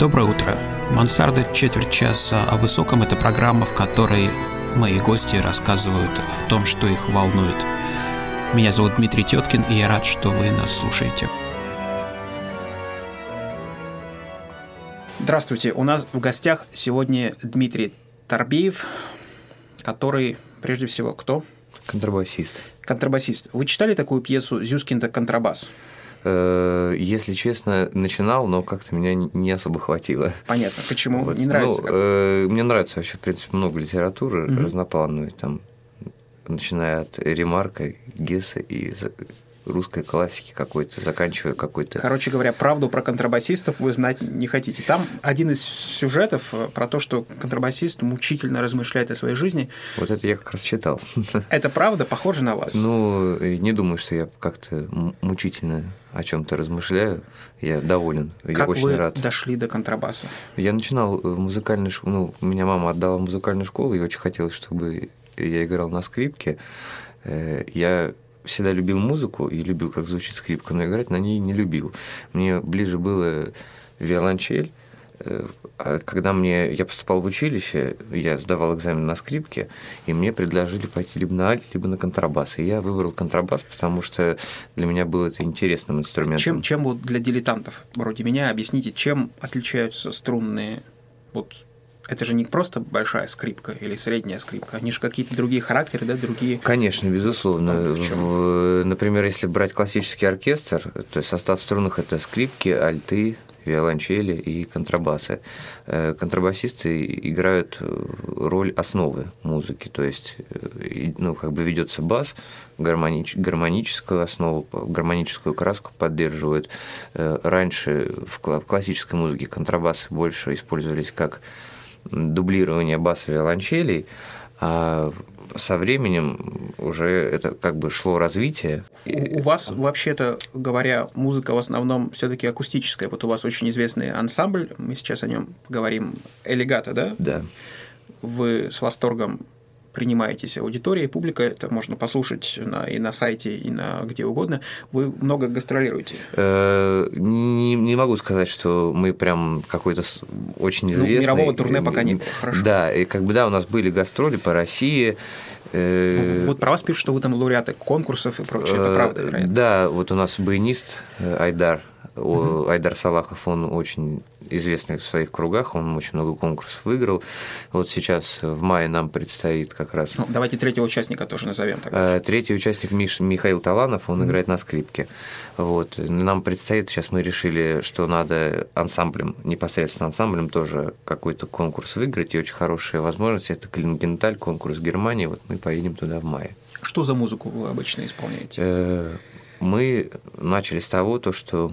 Доброе утро. Мансарда четверть часа о высоком – это программа, в которой мои гости рассказывают о том, что их волнует. Меня зовут Дмитрий Теткин, и я рад, что вы нас слушаете. Здравствуйте. У нас в гостях сегодня Дмитрий Торбеев, который, прежде всего, кто? Контрабасист. Контрабасист. Вы читали такую пьесу «Зюскин-то контрабас»? Э, если честно, начинал, но как-то меня не особо хватило. Понятно. Почему? Вот. Не нравится? Ну, э, мне нравится вообще, в принципе, много литературы угу. разноплановой, там, начиная от Ремарка, Гесса и русской классики какой-то, заканчивая какой-то... Короче говоря, правду про контрабасистов вы знать не хотите. Там один из сюжетов э, про то, что контрабасист мучительно размышляет о своей жизни. Вот это я как раз читал. Это правда? Похоже на вас? Ну, не думаю, что я как-то мучительно о чем-то размышляю. Я доволен. Как я очень вы рад. дошли до контрабаса? Я начинал в музыкальной школе. Ну, меня мама отдала в музыкальную школу, и очень хотелось, чтобы я играл на скрипке. Э, я всегда любил музыку и любил, как звучит скрипка, но играть на ней не любил. Мне ближе было виолончель. Э, а когда мне, я поступал в училище, я сдавал экзамен на скрипке, и мне предложили пойти либо на альт, либо на контрабас. И я выбрал контрабас, потому что для меня был это интересным инструментом. Чем, чем вот для дилетантов вроде меня объясните, чем отличаются струнные вот это же не просто большая скрипка или средняя скрипка, они же какие-то другие характеры, да, другие. Конечно, безусловно. А в в, например, если брать классический оркестр, то состав струнных это скрипки, альты, виолончели и контрабасы. Э, контрабасисты играют э, роль основы музыки, то есть э, ну, как бы ведется бас, гармонич, гармоническую основу, гармоническую краску поддерживают. Раньше в классической музыке контрабасы больше использовались как дублирование баса виолончелей, а со временем уже это как бы шло развитие. У, у вас вообще-то говоря, музыка в основном все-таки акустическая. Вот у вас очень известный ансамбль, мы сейчас о нем поговорим, Элегата, да? Да. Вы с восторгом принимаетесь аудиторией, публика, это можно послушать на, и на сайте, и на где угодно. Вы много гастролируете? Э, не, не могу сказать, что мы прям какой-то очень ну, известный. Ну, мирового турне пока не было, хорошо. Да, и как бы да, у нас были гастроли по России. Э, вот про вас пишут, что вы там лауреаты конкурсов и прочее, это правда, вероятно? Да, вот у нас баянист Айдар Угу. Айдар Салахов, он очень известный в своих кругах, он очень много конкурсов выиграл. Вот сейчас в мае нам предстоит как раз... Ну, давайте третьего участника тоже назовем. Тогда. Э, третий участник Миш, Михаил Таланов, он mm играет на скрипке. Вот. Нам предстоит, сейчас мы решили, что надо ансамблем, непосредственно ансамблем тоже какой-то конкурс выиграть, и очень хорошая возможность, это Клингенталь, конкурс Германии, вот мы поедем туда в мае. Что за музыку вы обычно исполняете? Э, мы начали с того, то, что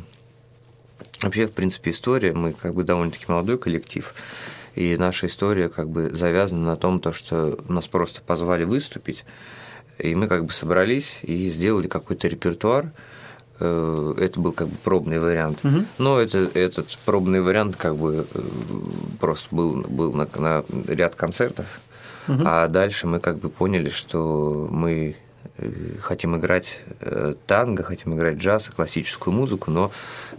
Вообще, в принципе, история, мы как бы довольно-таки молодой коллектив, и наша история как бы завязана на том, то, что нас просто позвали выступить, и мы как бы собрались и сделали какой-то репертуар, э, это был как бы пробный вариант. Угу. Но это, этот пробный вариант как бы э, просто был, был на, на ряд концертов. Угу. А дальше мы как бы поняли, что мы хотим играть э, танго, хотим играть джаз, классическую музыку, но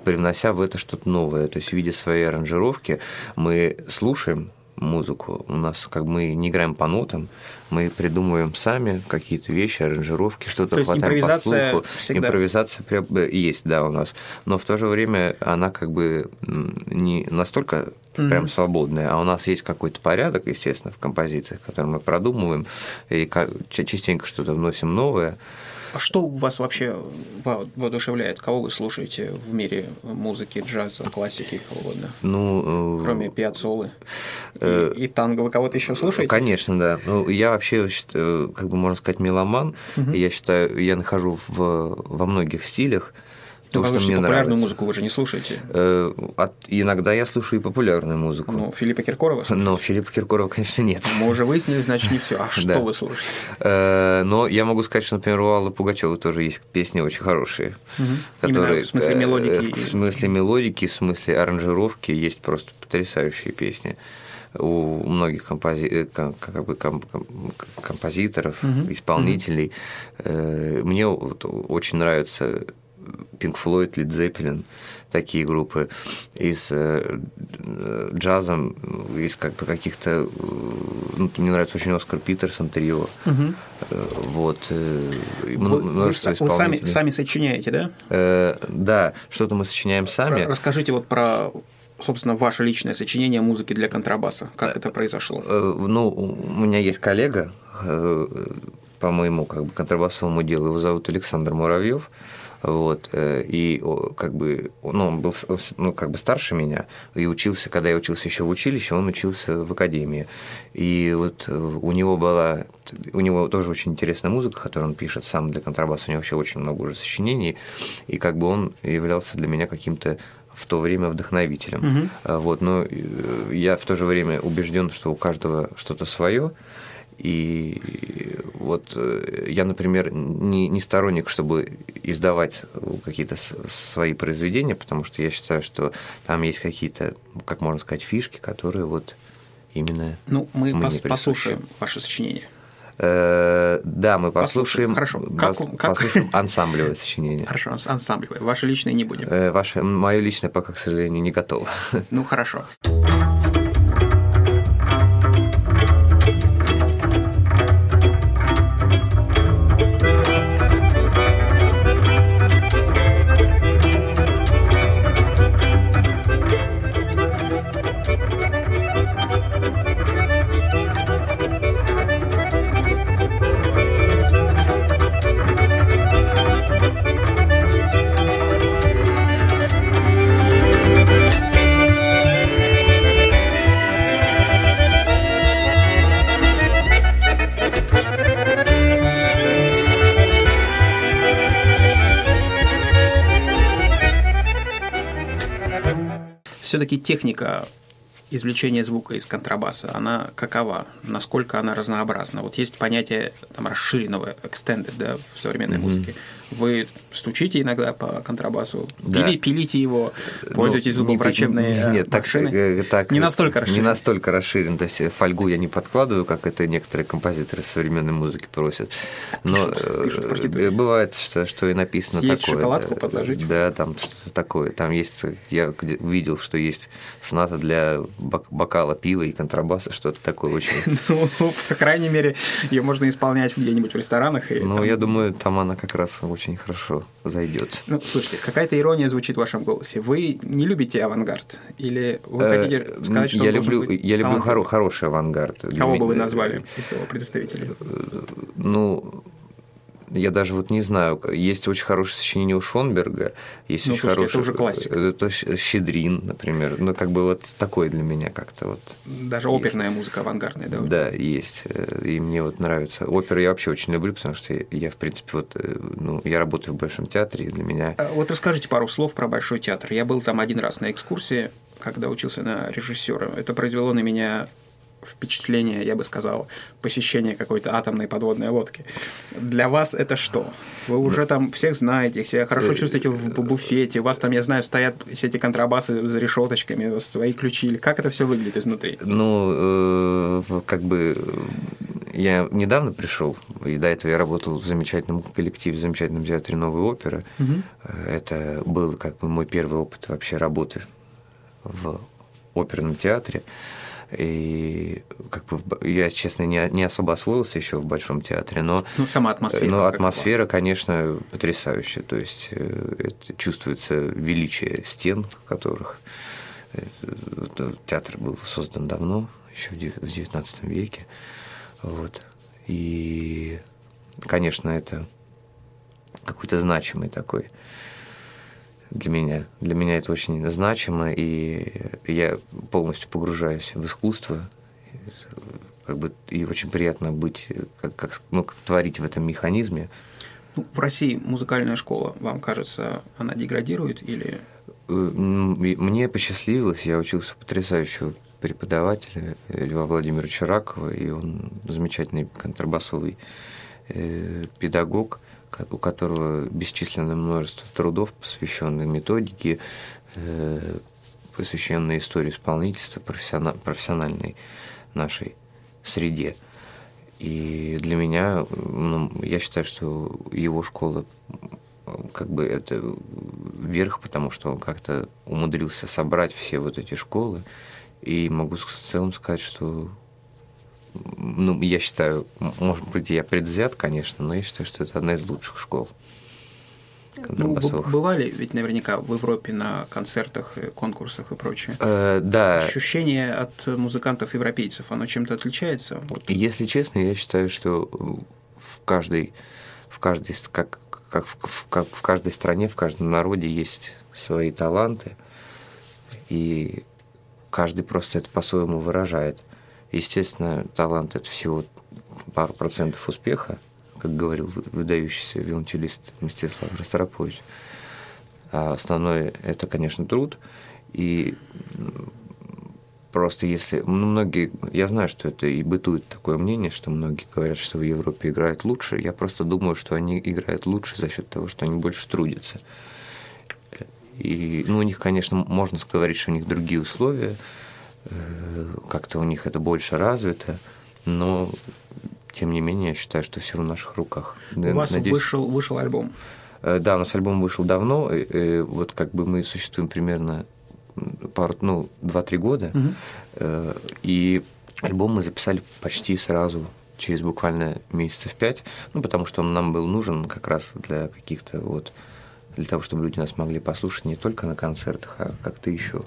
привнося в это что-то новое. То есть в виде своей аранжировки мы слушаем музыку. У нас как бы мы не играем по нотам, мы придумываем сами какие-то вещи, аранжировки, что-то то хватаем по слуху. Всегда. Импровизация э, есть, да, у нас. Но в то же время она как бы не настолько mm-hmm. прям свободная, а у нас есть какой-то порядок, естественно, в композициях, который мы продумываем, и частенько что-то вносим новое. А что у вас вообще воодушевляет? Кого вы слушаете в мире музыки, джаза, классики, кого угодно? Ну, э, Кроме Пиацолы э, и, и танго, вы кого-то еще слушаете? Конечно, да. Ну, я вообще, как бы можно сказать, меломан. Угу. Я считаю, я нахожу в, во многих стилях то, что мне популярную нравится. музыку вы же не слушаете? Э, от, иногда я слушаю и популярную музыку. Ну, Филиппа Киркорова слушаете? Но Филиппа Киркорова, конечно, нет. Мы уже выяснили, значит, не все. А что да. вы слушаете? Э, но я могу сказать, что, например, у Аллы Пугачева тоже есть песни очень хорошие. Угу. Которые, Именно в смысле э, мелодики? В смысле мелодики, в смысле аранжировки есть просто потрясающие песни у многих компози... как бы композиторов, угу. исполнителей. Угу. Мне вот очень нравится Pink Floyd, Led Zeppelin, такие группы. И с э, джазом, из как бы каких-то... Ну, мне нравится очень Оскар Питерсон, трио. Угу. Вот. Вы, множество вы, вы сами, сами сочиняете, да? Э, да, что-то мы сочиняем сами. Расскажите вот про собственно, ваше личное сочинение музыки для контрабаса? Как это произошло? Ну, у меня есть коллега, по моему как бы контрабасовому делу, его зовут Александр Муравьев. Вот, э, и как бы, ну, он был ну, как бы старше меня, и учился, когда я учился еще в училище, он учился в академии. И вот э, у него была, у него тоже очень интересная музыка, которую он пишет сам для контрабаса, у него вообще очень много уже сочинений, и как бы он являлся для меня каким-то в то время вдохновителем. Угу. Вот, но я в то же время убежден, что у каждого что-то свое, и вот э, я, например, не, не сторонник, чтобы издавать какие-то свои произведения, потому что я считаю, что там есть какие-то, как можно сказать, фишки, которые вот именно. Ну, мы пос- послушаем ваше сочинение. Э, да, мы послушаем, Хорошо. Как, как? послушаем ансамблевое сочинение. Хорошо, ансамблевое. Ваше личное не будем. Э, ваше, мое личное пока, к сожалению, не готово. Ну, хорошо. Все-таки техника извлечения звука из контрабаса, она какова? Насколько она разнообразна? Вот есть понятие там, расширенного, extended, да, в современной mm-hmm. музыке. Вы стучите иногда по контрабасу, да. пили, пилите его, пользуетесь ну, зубоврачебной не, нет, машины? Так, так, не настолько расширен. Не настолько расширен. То есть фольгу я не подкладываю, как это некоторые композиторы современной музыки просят. Но пишут, пишут э, бывает, что, что и написано есть такое. шоколадку да, подложить? Да, там что-то такое. Там есть, я видел, что есть соната для бокала пива и контрабаса, что-то такое очень. Ну, по крайней мере, ее можно исполнять где-нибудь в ресторанах. Ну, я думаю, там она как раз очень хорошо зайдет. Ну, слушайте, какая-то ирония звучит в вашем голосе. Вы не любите авангард? Или вы э, хотите сказать, что я люблю, я люблю хоро- хороший авангард. Кого бы вы назвали из его представителей? Э, ну, я даже вот не знаю, есть очень хорошее сочинение у Шонберга, есть ну, очень слушайте, хорошее... это уже классика. Это Щедрин, например, ну, как бы вот такое для меня как-то вот... Даже есть. оперная музыка авангардная, да? Да, есть, и мне вот нравится. Оперу я вообще очень люблю, потому что я, в принципе, вот, ну, я работаю в Большом театре, и для меня... А вот расскажите пару слов про Большой театр. Я был там один раз на экскурсии, когда учился на режиссера. Это произвело на меня впечатление, я бы сказал, посещения какой-то атомной подводной лодки. Для вас это что? Вы уже там всех знаете, себя хорошо чувствуете в буфете, у вас там, я знаю, стоят все эти контрабасы за решеточками, свои ключи, или как это все выглядит изнутри? Ну, э, как бы я недавно пришел, и до этого я работал в замечательном коллективе, в замечательном театре новой оперы. Угу. Это был как бы мой первый опыт вообще работы в оперном театре. И как бы я, честно, не, не особо освоился еще в Большом театре, но, ну, сама атмосфера, но атмосфера, конечно, потрясающая. То есть э, это чувствуется величие стен, в которых э, театр был создан давно, еще в XIX веке. Вот. И, конечно, это какой-то значимый такой для меня. Для меня это очень значимо, и я полностью погружаюсь в искусство, как бы, и очень приятно быть, как, как, ну, как творить в этом механизме. Ну, в России музыкальная школа, вам кажется, она деградирует или... Э, мне посчастливилось, я учился у потрясающего преподавателя Льва Владимировича Ракова, и он замечательный контрабасовый э, педагог у которого бесчисленное множество трудов, посвященных методике, э, посвященной истории исполнительства, профессиональной нашей среде. И для меня, ну, я считаю, что его школа как бы это верх, потому что он как-то умудрился собрать все вот эти школы. И могу в целом сказать, что ну, я считаю, может быть, я предвзят, конечно, но я считаю, что это одна из лучших школ. Ну, бывали ведь наверняка в Европе на концертах, конкурсах и прочее. Э, да. Ощущение от музыкантов-европейцев, оно чем-то отличается? Вот. Если честно, я считаю, что в каждой, в каждой как, как, в, как в каждой стране, в каждом народе есть свои таланты, и каждый просто это по-своему выражает. Естественно, талант – это всего пару процентов успеха, как говорил выдающийся виолончелист Мстислав Ростропович. А основное – это, конечно, труд. И просто если... Ну, многие... Я знаю, что это и бытует такое мнение, что многие говорят, что в Европе играют лучше. Я просто думаю, что они играют лучше за счет того, что они больше трудятся. И, ну, у них, конечно, можно говорить, что у них другие условия – как-то у них это больше развито, но тем не менее я считаю, что все в наших руках. У вас Надеюсь... вышел, вышел альбом? Э, да, у нас альбом вышел давно, вот как бы мы существуем примерно пару, ну, 2-3 года, угу. и альбом мы записали почти сразу, через буквально месяцев пять, ну, потому что он нам был нужен как раз для каких-то вот, для того, чтобы люди нас могли послушать не только на концертах, а как-то еще.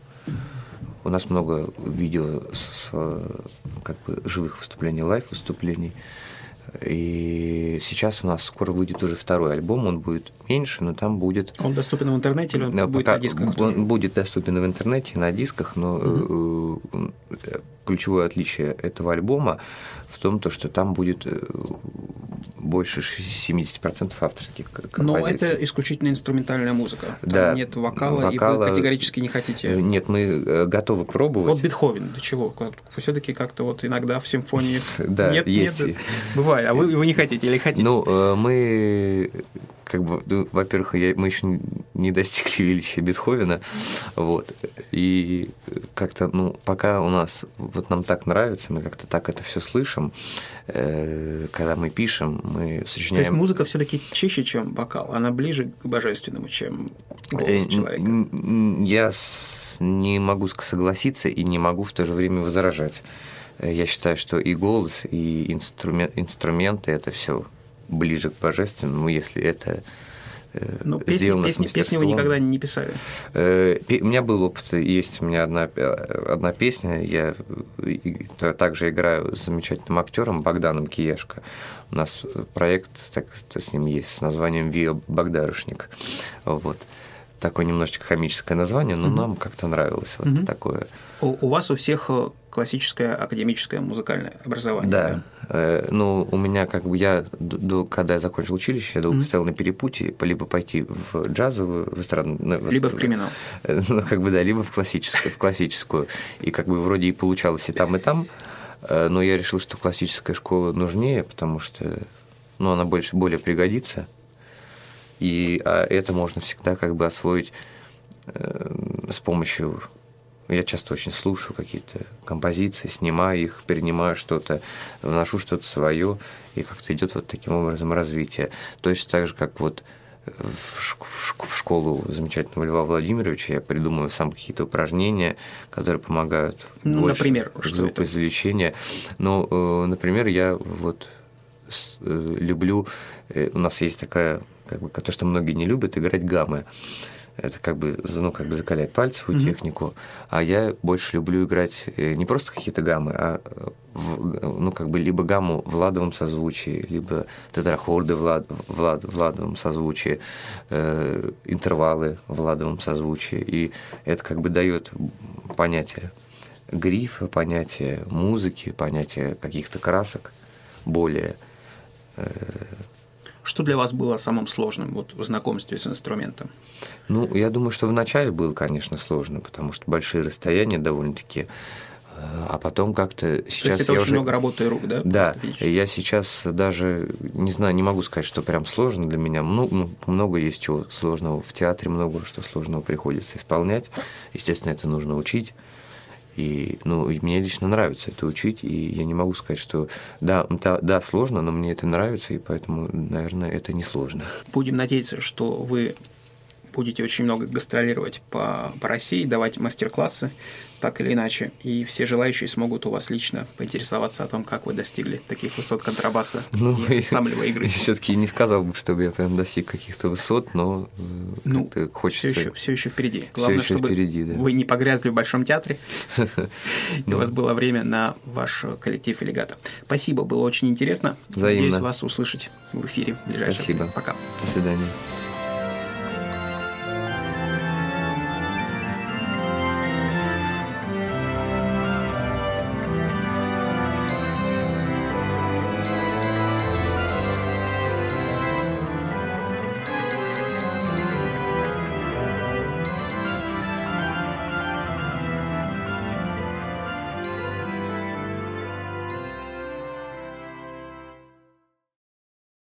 У нас много видео с, как бы живых выступлений, лайв-выступлений. И сейчас у нас скоро выйдет уже второй альбом, он будет меньше, но там будет... Он доступен в интернете или он да, будет на дисках? Он будет доступен в интернете, на дисках, но угу. ключевое отличие этого альбома том, то, что там будет э, больше 70% авторских композиций. Но это исключительно инструментальная музыка. Там да. нет вокала, вокала, и вы категорически не хотите. Э, нет, мы э, готовы пробовать. Вот Бетховен, для чего? Все-таки как-то вот иногда в симфонии. Да, нет, есть. Нет, бывает. А вы, вы не хотите или хотите? Ну, мы как бы, ну, во-первых, я, мы еще не достигли величия Бетховена, вот, и как-то, ну, пока у нас, вот нам так нравится, мы как-то так это все слышим, э, когда мы пишем, мы сочиняем... То есть музыка все таки чище, чем вокал, она ближе к божественному, чем голос э, человека? Я не могу согласиться и не могу в то же время возражать. Э, я считаю, что и голос, и инструмент, инструменты – это все ближе к божественному, если это ну, песни, сделано песни, с Песни вы никогда не писали? Э, у меня был опыт, есть у меня одна, одна песня, я также играю с замечательным актером Богданом Киешко. У нас проект так, с ним есть с названием «Вио Богдарышник». Вот такое немножечко комическое название, но mm-hmm. нам как-то нравилось вот mm-hmm. такое. У, у вас у всех э, классическое академическое музыкальное образование. Да. да? Э, ну, у меня как бы я, до, когда я закончил училище, я долго mm-hmm. стоял на перепутье, либо пойти в джазовую, в эстрадную... Либо в криминал. Э, ну, как бы, да, либо в классическую, в классическую. И как бы вроде и получалось и там, и там, э, но я решил, что классическая школа нужнее, потому что ну, она больше, более пригодится и а это можно всегда как бы освоить э, с помощью я часто очень слушаю какие-то композиции, снимаю их, перенимаю что-то, вношу что-то свое, и как-то идет вот таким образом развитие. Точно так же, как вот в школу замечательного Льва Владимировича я придумываю сам какие-то упражнения, которые помогают ну, больше например, что это? извлечения. Ну, э, например, я вот э, люблю, у нас есть такая как бы, то, что многие не любят, играть гаммы. Это как бы, ну, как бы закалять пальцевую mm-hmm. технику. А я больше люблю играть э, не просто какие-то гаммы, а в, ну, как бы либо гамму в ладовом созвучии, либо тетрахорды в, лад, в, лад, в ладовом созвучии, э, интервалы в ладовом созвучии. И это как бы дает понятие грифа, понятие музыки, понятие каких-то красок более э, что для вас было самым сложным вот, в знакомстве с инструментом? Ну, я думаю, что вначале было, конечно, сложно, потому что большие расстояния довольно-таки а потом как-то сейчас... То есть это я очень уже... много работы рук, да? Да, я сейчас даже, не знаю, не могу сказать, что прям сложно для меня. Много, ну, много есть чего сложного. В театре много что сложного приходится исполнять. Естественно, это нужно учить. И, ну, и мне лично нравится это учить, и я не могу сказать, что да, да, да, сложно, но мне это нравится, и поэтому, наверное, это не сложно. Будем надеяться, что вы будете очень много гастролировать по, по России, давать мастер-классы, так или иначе, и все желающие смогут у вас лично поинтересоваться о том, как вы достигли таких высот контрабаса ну, и ансамблевой игры. Все-таки не сказал бы, чтобы я прям достиг каких-то высот, но э, ну, хочется. Все еще, все еще впереди. Главное, еще чтобы впереди, да. вы не погрязли в большом театре, и у вас было время на ваш коллектив элегата. Спасибо, было очень интересно. Надеюсь вас услышать в эфире в ближайшее Спасибо. Пока. До свидания.